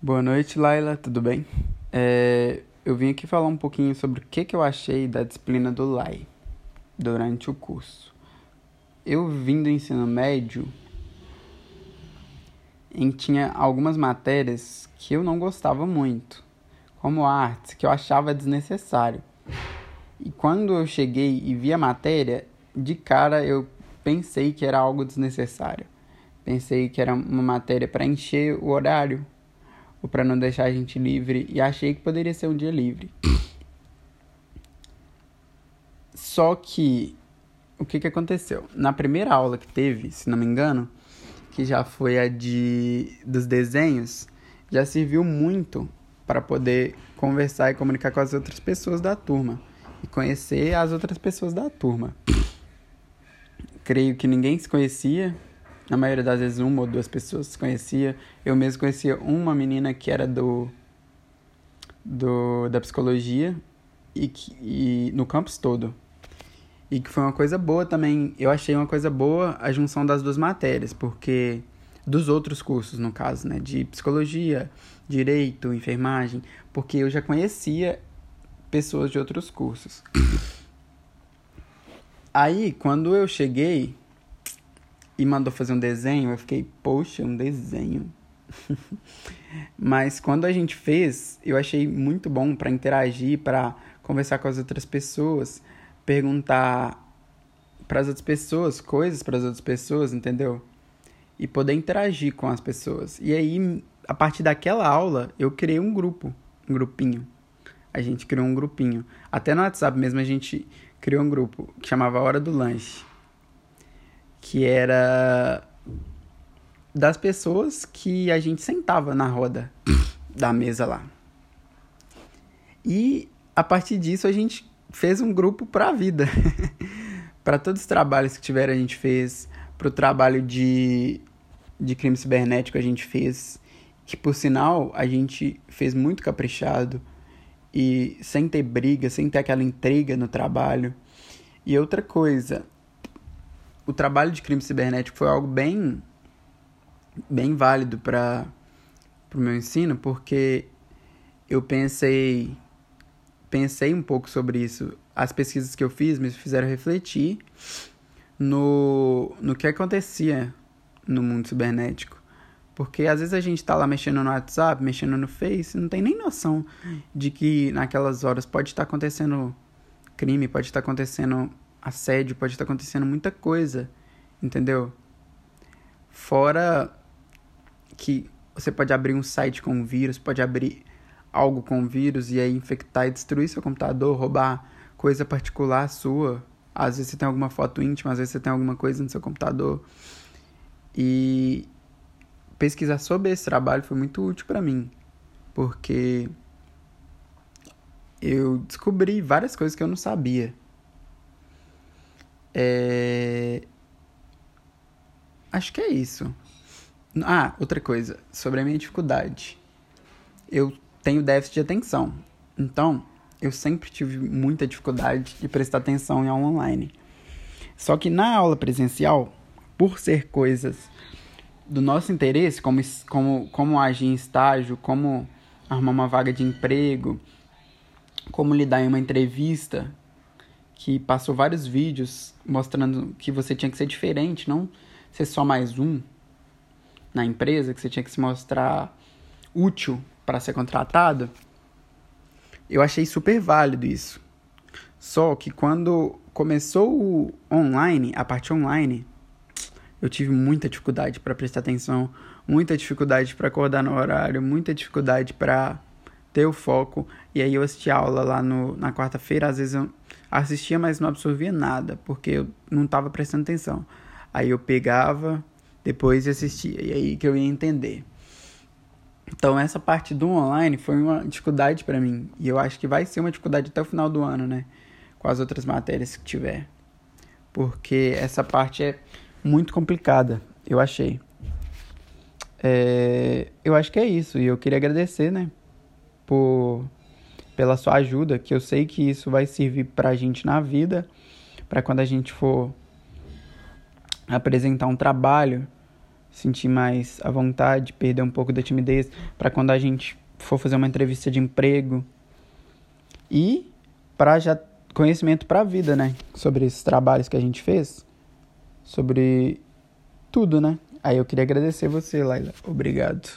Boa noite, Laila, tudo bem? É, eu vim aqui falar um pouquinho sobre o que, que eu achei da disciplina do LAI durante o curso. Eu vim do ensino médio em tinha algumas matérias que eu não gostava muito, como artes, que eu achava desnecessário. E quando eu cheguei e vi a matéria, de cara eu pensei que era algo desnecessário. Pensei que era uma matéria para encher o horário ou para não deixar a gente livre e achei que poderia ser um dia livre. Só que o que, que aconteceu? Na primeira aula que teve, se não me engano, que já foi a de dos desenhos, já serviu muito para poder conversar e comunicar com as outras pessoas da turma e conhecer as outras pessoas da turma. Creio que ninguém se conhecia, na maioria das vezes uma ou duas pessoas se conhecia. Eu mesmo conhecia uma menina que era do, do da psicologia e, que, e no campus todo. E que foi uma coisa boa também. Eu achei uma coisa boa a junção das duas matérias, porque dos outros cursos, no caso, né, de psicologia, direito, enfermagem, porque eu já conhecia pessoas de outros cursos. Aí, quando eu cheguei, e mandou fazer um desenho, eu fiquei, poxa, um desenho. Mas quando a gente fez, eu achei muito bom para interagir, para conversar com as outras pessoas, perguntar para as outras pessoas, coisas para as outras pessoas, entendeu? E poder interagir com as pessoas. E aí, a partir daquela aula, eu criei um grupo, um grupinho. A gente criou um grupinho. Até no WhatsApp mesmo a gente criou um grupo que chamava Hora do Lanche que era das pessoas que a gente sentava na roda da mesa lá. E a partir disso a gente fez um grupo para a vida. para todos os trabalhos que tiveram a gente fez, para o trabalho de, de crime cibernético a gente fez, que por sinal a gente fez muito caprichado e sem ter briga, sem ter aquela intriga no trabalho. E outra coisa, o trabalho de crime cibernético foi algo bem bem válido para o meu ensino, porque eu pensei pensei um pouco sobre isso. As pesquisas que eu fiz me fizeram refletir no, no que acontecia no mundo cibernético. Porque às vezes a gente está lá mexendo no WhatsApp, mexendo no Face, não tem nem noção de que naquelas horas pode estar acontecendo crime, pode estar acontecendo assédio, pode estar acontecendo muita coisa, entendeu? Fora que você pode abrir um site com vírus, pode abrir algo com vírus e aí infectar e destruir seu computador, roubar coisa particular sua. Às vezes você tem alguma foto íntima, às vezes você tem alguma coisa no seu computador. E pesquisar sobre esse trabalho foi muito útil para mim, porque eu descobri várias coisas que eu não sabia. É... Acho que é isso. Ah, outra coisa, sobre a minha dificuldade. Eu tenho déficit de atenção. Então, eu sempre tive muita dificuldade de prestar atenção em aula online. Só que na aula presencial, por ser coisas do nosso interesse, como, como, como agir em estágio, como arrumar uma vaga de emprego, como lidar em uma entrevista, que passou vários vídeos mostrando que você tinha que ser diferente, não ser só mais um na empresa, que você tinha que se mostrar útil para ser contratado. Eu achei super válido isso. Só que quando começou o online, a parte online, eu tive muita dificuldade para prestar atenção, muita dificuldade para acordar no horário, muita dificuldade para ter o foco. E aí eu assisti aula lá no, na quarta-feira, às vezes eu assistia, mas não absorvia nada, porque eu não estava prestando atenção. Aí eu pegava, depois assistia, e aí que eu ia entender. Então essa parte do online foi uma dificuldade para mim, e eu acho que vai ser uma dificuldade até o final do ano, né? Com as outras matérias que tiver. Porque essa parte é muito complicada, eu achei. É, eu acho que é isso, e eu queria agradecer, né? Por pela sua ajuda, que eu sei que isso vai servir para a gente na vida, para quando a gente for apresentar um trabalho, sentir mais à vontade, perder um pouco da timidez, para quando a gente for fazer uma entrevista de emprego. E para já conhecimento para a vida, né? Sobre esses trabalhos que a gente fez, sobre tudo, né? Aí eu queria agradecer você, Laila. Obrigado.